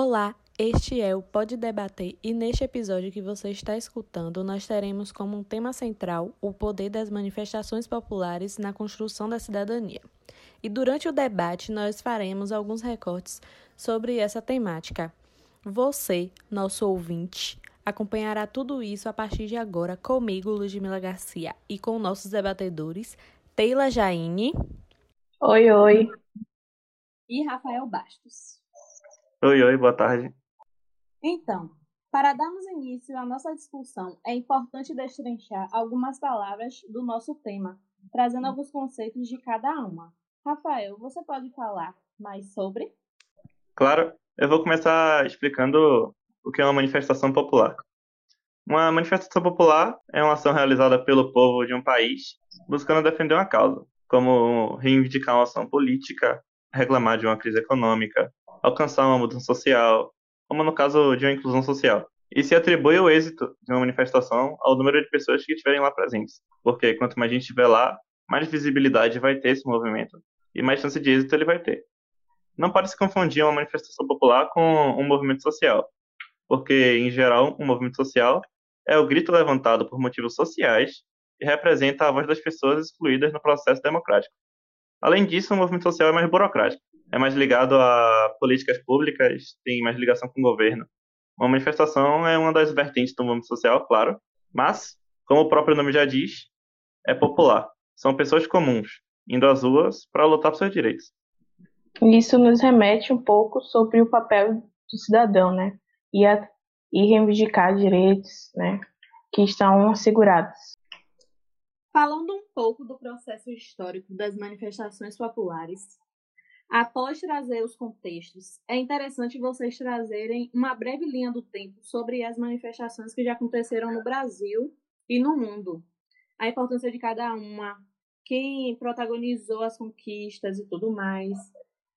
Olá, este é o Pode Debater e neste episódio que você está escutando, nós teremos como um tema central o poder das manifestações populares na construção da cidadania. E durante o debate nós faremos alguns recortes sobre essa temática. Você, nosso ouvinte, acompanhará tudo isso a partir de agora comigo, Ludmila Garcia, e com nossos debatedores, Teila Jaine. Oi, oi. E Rafael Bastos. Oi, oi, boa tarde. Então, para darmos início à nossa discussão, é importante destrinchar algumas palavras do nosso tema, trazendo alguns conceitos de cada uma. Rafael, você pode falar mais sobre? Claro, eu vou começar explicando o que é uma manifestação popular. Uma manifestação popular é uma ação realizada pelo povo de um país buscando defender uma causa, como reivindicar uma ação política, reclamar de uma crise econômica, alcançar uma mudança social, como no caso de uma inclusão social. E se atribui o êxito de uma manifestação ao número de pessoas que estiverem lá presentes, porque quanto mais gente estiver lá, mais visibilidade vai ter esse movimento e mais chance de êxito ele vai ter. Não pode se confundir uma manifestação popular com um movimento social, porque, em geral, um movimento social é o grito levantado por motivos sociais e representa a voz das pessoas excluídas no processo democrático. Além disso, o movimento social é mais burocrático, é mais ligado a políticas públicas, tem mais ligação com o governo. Uma manifestação é uma das vertentes do movimento social, claro, mas, como o próprio nome já diz, é popular. São pessoas comuns, indo às ruas para lutar por seus direitos. Isso nos remete um pouco sobre o papel do cidadão, né? E, a, e reivindicar direitos, né? Que estão assegurados. Falando um pouco do processo histórico das manifestações populares, após trazer os contextos, é interessante vocês trazerem uma breve linha do tempo sobre as manifestações que já aconteceram no Brasil e no mundo. A importância de cada uma, quem protagonizou as conquistas e tudo mais.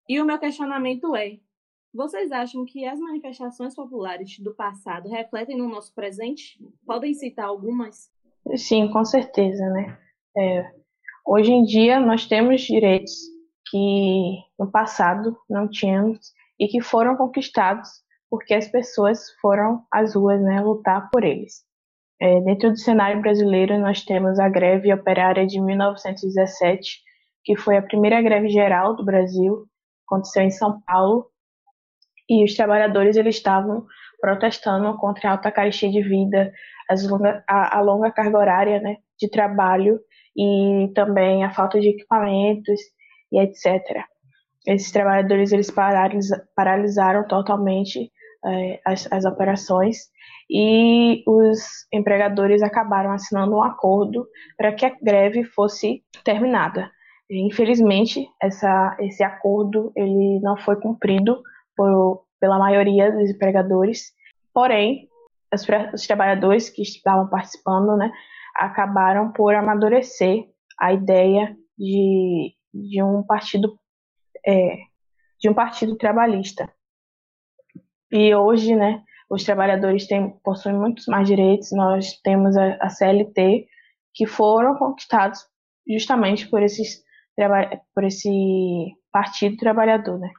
E o meu questionamento é: vocês acham que as manifestações populares do passado refletem no nosso presente? Podem citar algumas? Sim, com certeza, né? É, hoje em dia nós temos direitos que no passado não tínhamos e que foram conquistados porque as pessoas foram às ruas, né, lutar por eles. É, dentro do cenário brasileiro nós temos a greve operária de 1917, que foi a primeira greve geral do Brasil, aconteceu em São Paulo, e os trabalhadores eles estavam protestando contra a alta carestia de vida, longa, a, a, longa carga horária né, de trabalho e também a falta de equipamentos e etc. Esses trabalhadores eles paralisa, paralisaram totalmente é, as, as operações e os empregadores acabaram assinando um acordo para que a greve fosse terminada. Infelizmente, essa, esse acordo ele não foi cumprido por, pela maioria dos empregadores, porém, os, os trabalhadores que estavam participando né, acabaram por amadurecer a ideia de, de um partido é, de um partido trabalhista. E hoje, né, os trabalhadores têm, possuem muitos mais direitos. Nós temos a, a CLT, que foram conquistados justamente por esses por esse partido trabalhador, né?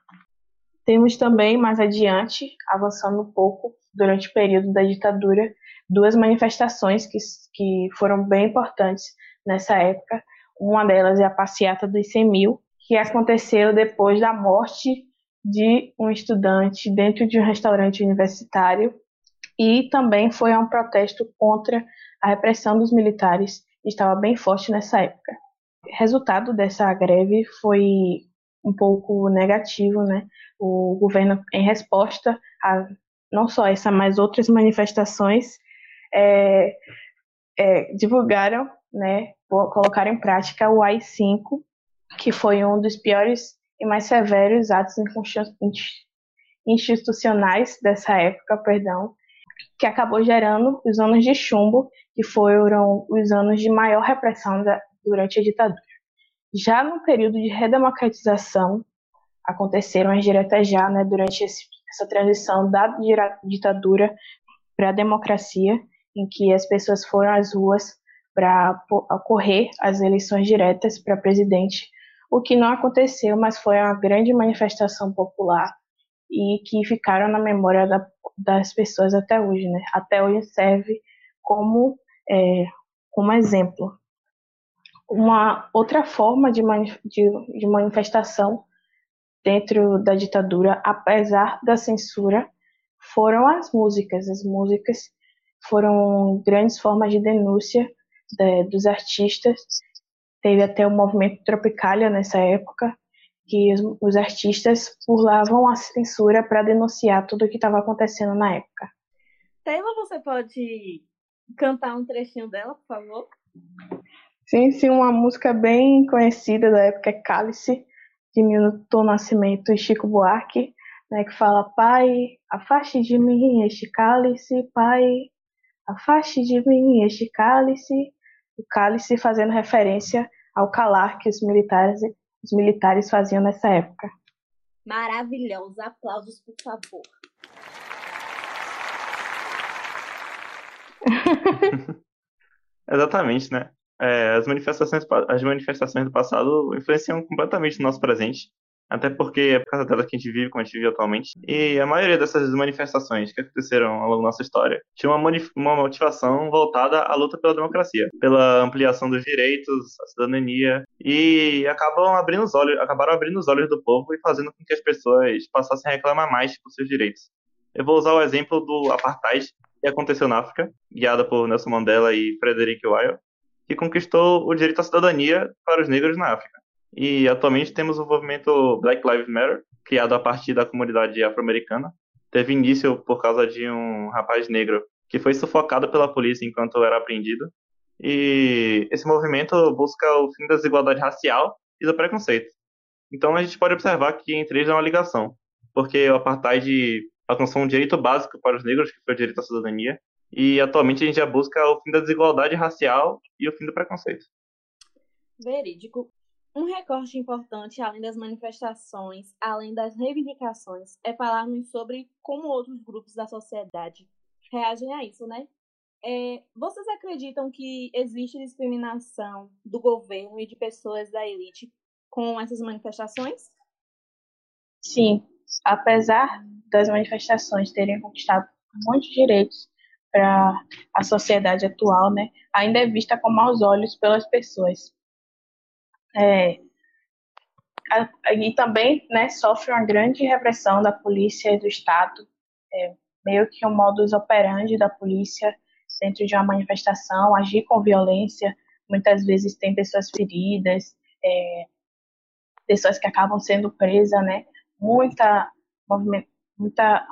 Temos também mais adiante, avançando um pouco durante o período da ditadura, duas manifestações que, que foram bem importantes nessa época. Uma delas é a passeata dos 100 mil, que aconteceu depois da morte de um estudante dentro de um restaurante universitário e também foi um protesto contra a repressão dos militares, estava bem forte nessa época. Resultado dessa greve foi um pouco negativo, né? O governo, em resposta a não só essa, mas outras manifestações, é, é, divulgaram, né, colocaram em prática o AI-5, que foi um dos piores e mais severos atos institucionais dessa época, perdão, que acabou gerando os anos de chumbo, que foram os anos de maior repressão da, durante a ditadura. Já no período de redemocratização, aconteceram as diretas já, né, durante esse, essa transição da ditadura para a democracia, em que as pessoas foram às ruas para ocorrer as eleições diretas para presidente, o que não aconteceu, mas foi uma grande manifestação popular e que ficaram na memória da, das pessoas até hoje, né? Até hoje serve como, é, como exemplo. Uma outra forma de, de, de manifestação dentro da ditadura, apesar da censura, foram as músicas. As músicas foram grandes formas de denúncia de, dos artistas. Teve até o movimento Tropicália nessa época, que os, os artistas burlavam a censura para denunciar tudo o que estava acontecendo na época. Taylor, você pode cantar um trechinho dela, por favor? Sim, sim, uma música bem conhecida da época é Cálice, de Milton Nascimento e Chico Buarque, né, que fala: Pai, afaste de mim este cálice, Pai, afaste de mim este cálice. O cálice fazendo referência ao calar que os militares, os militares faziam nessa época. Maravilhoso, aplausos, por favor. Exatamente, né? É, as, manifestações, as manifestações do passado influenciam completamente o nosso presente, até porque é por causa delas que a gente vive como a gente vive atualmente. E a maioria dessas manifestações que aconteceram ao longo da nossa história tinha uma, uma motivação voltada à luta pela democracia, pela ampliação dos direitos, a cidadania, e acabam abrindo os olhos, acabaram abrindo os olhos do povo e fazendo com que as pessoas passassem a reclamar mais por seus direitos. Eu vou usar o exemplo do apartheid que aconteceu na África, guiada por Nelson Mandela e Frederick Weil, que conquistou o direito à cidadania para os negros na África. E atualmente temos o movimento Black Lives Matter, criado a partir da comunidade afro-americana. Teve início por causa de um rapaz negro que foi sufocado pela polícia enquanto era apreendido. E esse movimento busca o fim da desigualdade racial e do preconceito. Então a gente pode observar que entre eles há uma ligação, porque o apartheid alcançou um direito básico para os negros, que foi o direito à cidadania, e atualmente a gente já busca o fim da desigualdade racial e o fim do preconceito. Verídico. Um recorte importante, além das manifestações, além das reivindicações, é falarmos sobre como outros grupos da sociedade reagem a isso, né? É, vocês acreditam que existe discriminação do governo e de pessoas da elite com essas manifestações? Sim, apesar das manifestações terem conquistado muitos direitos para a sociedade atual, né, ainda é vista com maus olhos pelas pessoas. É, e também né, sofre uma grande repressão da polícia e do Estado, é, meio que um modus operandi da polícia dentro de uma manifestação, agir com violência, muitas vezes tem pessoas feridas, é, pessoas que acabam sendo presas, né, muita, muita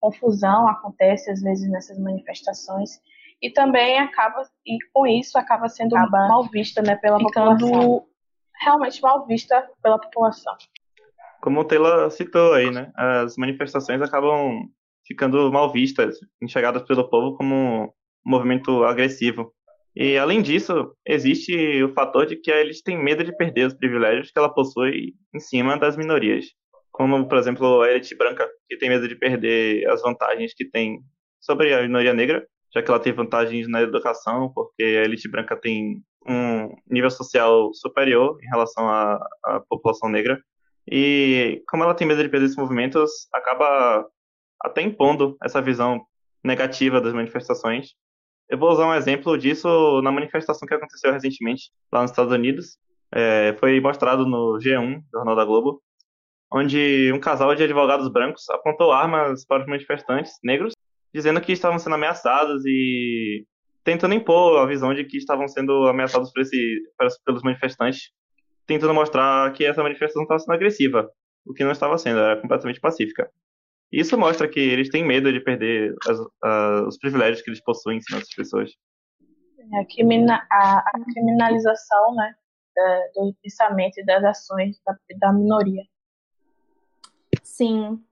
confusão acontece às vezes nessas manifestações. E também acaba e com isso acaba sendo acaba mal vista né pela população realmente mal vista pela população. Como o Taylor citou aí né as manifestações acabam ficando mal vistas enxergadas pelo povo como um movimento agressivo. E além disso existe o fator de que eles têm medo de perder os privilégios que ela possui em cima das minorias. Como, por exemplo, a elite branca, que tem medo de perder as vantagens que tem sobre a minoria negra, já que ela tem vantagens na educação, porque a elite branca tem um nível social superior em relação à, à população negra. E como ela tem medo de perder esses movimentos, acaba até impondo essa visão negativa das manifestações. Eu vou usar um exemplo disso na manifestação que aconteceu recentemente lá nos Estados Unidos. É, foi mostrado no G1, Jornal da Globo, onde um casal de advogados brancos apontou armas para os manifestantes negros, dizendo que estavam sendo ameaçados e tentando impor a visão de que estavam sendo ameaçados por esse, pelos manifestantes, tentando mostrar que essa manifestação estava sendo agressiva, o que não estava sendo, era completamente pacífica. Isso mostra que eles têm medo de perder as, os privilégios que eles possuem em cima das pessoas. A, crimina, a, a criminalização né, do pensamento e das ações da, da minoria. Sim.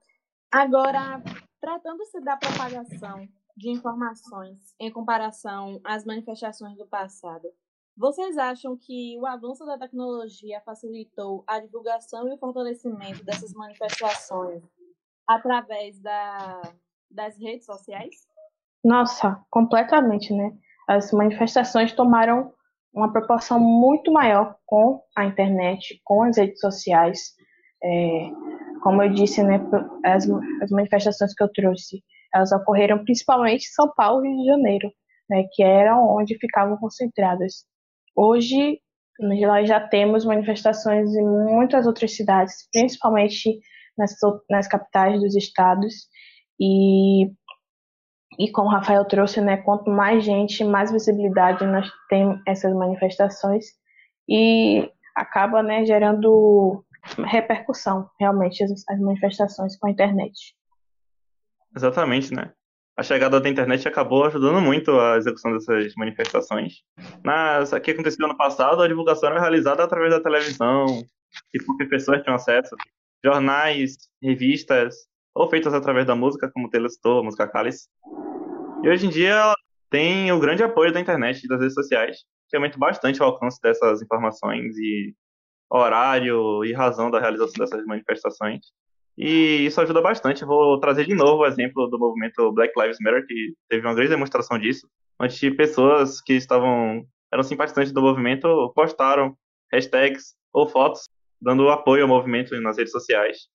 Agora, tratando-se da propagação de informações em comparação às manifestações do passado, vocês acham que o avanço da tecnologia facilitou a divulgação e o fortalecimento dessas manifestações através da, das redes sociais? Nossa, completamente, né? As manifestações tomaram uma proporção muito maior com a internet, com as redes sociais. É, como eu disse, né, as, as manifestações que eu trouxe, elas ocorreram principalmente em São Paulo e Rio de Janeiro, né, que eram onde ficavam concentradas. Hoje, nós já temos manifestações em muitas outras cidades, principalmente nas, nas capitais dos estados, e, e como o Rafael trouxe, né, quanto mais gente, mais visibilidade nós temos essas manifestações, e acaba né, gerando repercussão, realmente, as, as manifestações com a internet. Exatamente, né? A chegada da internet acabou ajudando muito a execução dessas manifestações. Nas, aqui aconteceu ano passado, a divulgação era realizada através da televisão, que poucas pessoas tinham acesso, jornais, revistas, ou feitas através da música, como Taylor citou, a música Cálice. E hoje em dia ela tem o grande apoio da internet e das redes sociais, que aumenta bastante o alcance dessas informações e horário e razão da realização dessas manifestações. E isso ajuda bastante. vou trazer de novo o exemplo do movimento Black Lives Matter, que teve uma grande demonstração disso, onde pessoas que estavam eram simpatizantes do movimento postaram hashtags ou fotos dando apoio ao movimento nas redes sociais.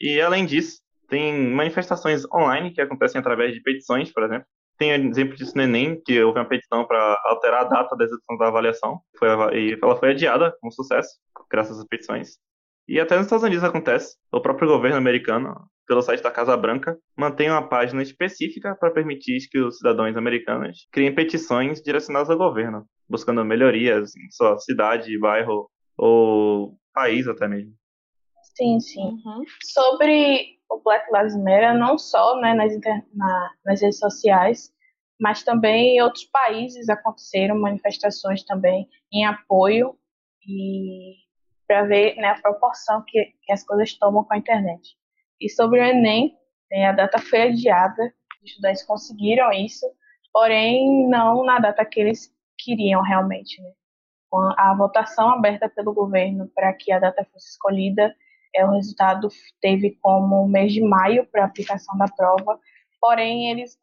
E além disso, tem manifestações online que acontecem através de petições, por exemplo. Tem exemplo disso no Enem, que houve uma petição para alterar a data da execução da avaliação, foi, e ela foi adiada com sucesso, graças às petições. E até nos Estados Unidos acontece. O próprio governo americano, pelo site da Casa Branca, mantém uma página específica para permitir que os cidadãos americanos criem petições direcionadas ao governo, buscando melhorias em sua cidade, bairro ou país até mesmo. Sim, sim. Uhum. Sobre o Black Lives Matter, não só né, nas, na, nas redes sociais, mas também em outros países aconteceram manifestações também em apoio e para ver né, a proporção que, que, as coisas tomam com a internet. E sobre o Enem, né, a data foi adiada, os estudantes conseguiram isso, porém não na data que eles queriam realmente. Né? A votação aberta pelo governo para que a data fosse escolhida, é, o resultado teve como mês de maio para aplicação da prova, porém eles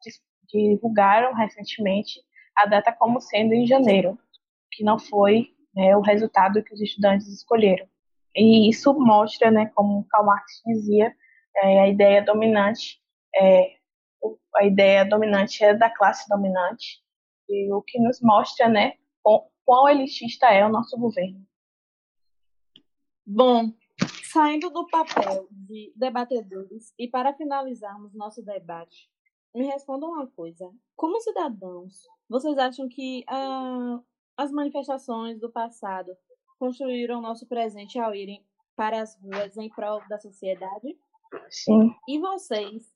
divulgaram recentemente a data como sendo em janeiro, que não foi né, o resultado que os estudantes escolheram. E isso mostra, né, como Karl Marx dizia, é, a ideia dominante, é, a ideia dominante é da classe dominante, e o que nos mostra, né, quão elitista é o nosso governo. Bom, saindo do papel de debatedores e para finalizarmos nosso debate, me respondam uma coisa: como cidadãos, vocês acham que ah, as manifestações do passado construíram nosso presente ao irem para as ruas em prol da sociedade? Sim. E vocês,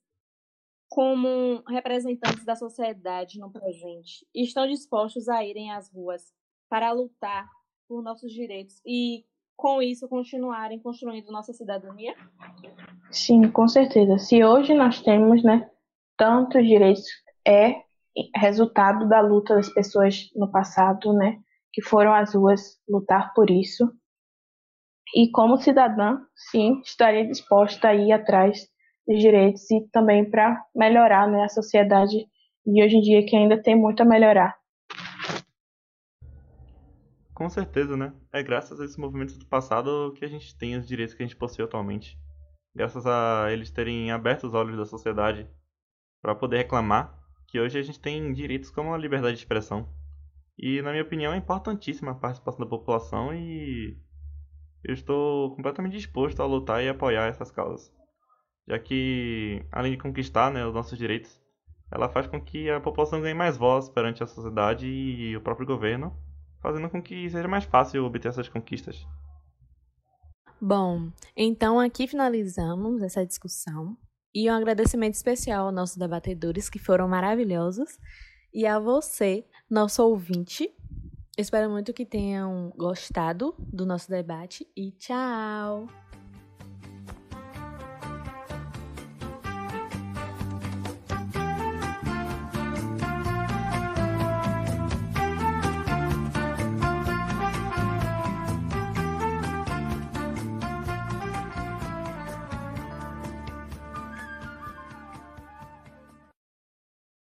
como representantes da sociedade no presente, estão dispostos a irem às ruas para lutar por nossos direitos e, com isso, continuarem construindo nossa cidadania? Sim, com certeza. Se hoje nós temos, né, tantos direitos, é resultado da luta das pessoas no passado, né, que foram às ruas lutar por isso. E como cidadã, sim, estaria disposta a ir atrás dos direitos e também para melhorar né, a sociedade de hoje em dia que ainda tem muito a melhorar. Com certeza, né? É graças a esses movimentos do passado que a gente tem os direitos que a gente possui atualmente. Graças a eles terem aberto os olhos da sociedade para poder reclamar que hoje a gente tem direitos como a liberdade de expressão. E, na minha opinião, é importantíssima a participação da população e eu estou completamente disposto a lutar e apoiar essas causas. Já que, além de conquistar né, os nossos direitos, ela faz com que a população ganhe mais voz perante a sociedade e o próprio governo, fazendo com que seja mais fácil obter essas conquistas. Bom, então aqui finalizamos essa discussão. E um agradecimento especial aos nossos debatedores, que foram maravilhosos, e a você, nosso ouvinte. Espero muito que tenham gostado do nosso debate e tchau!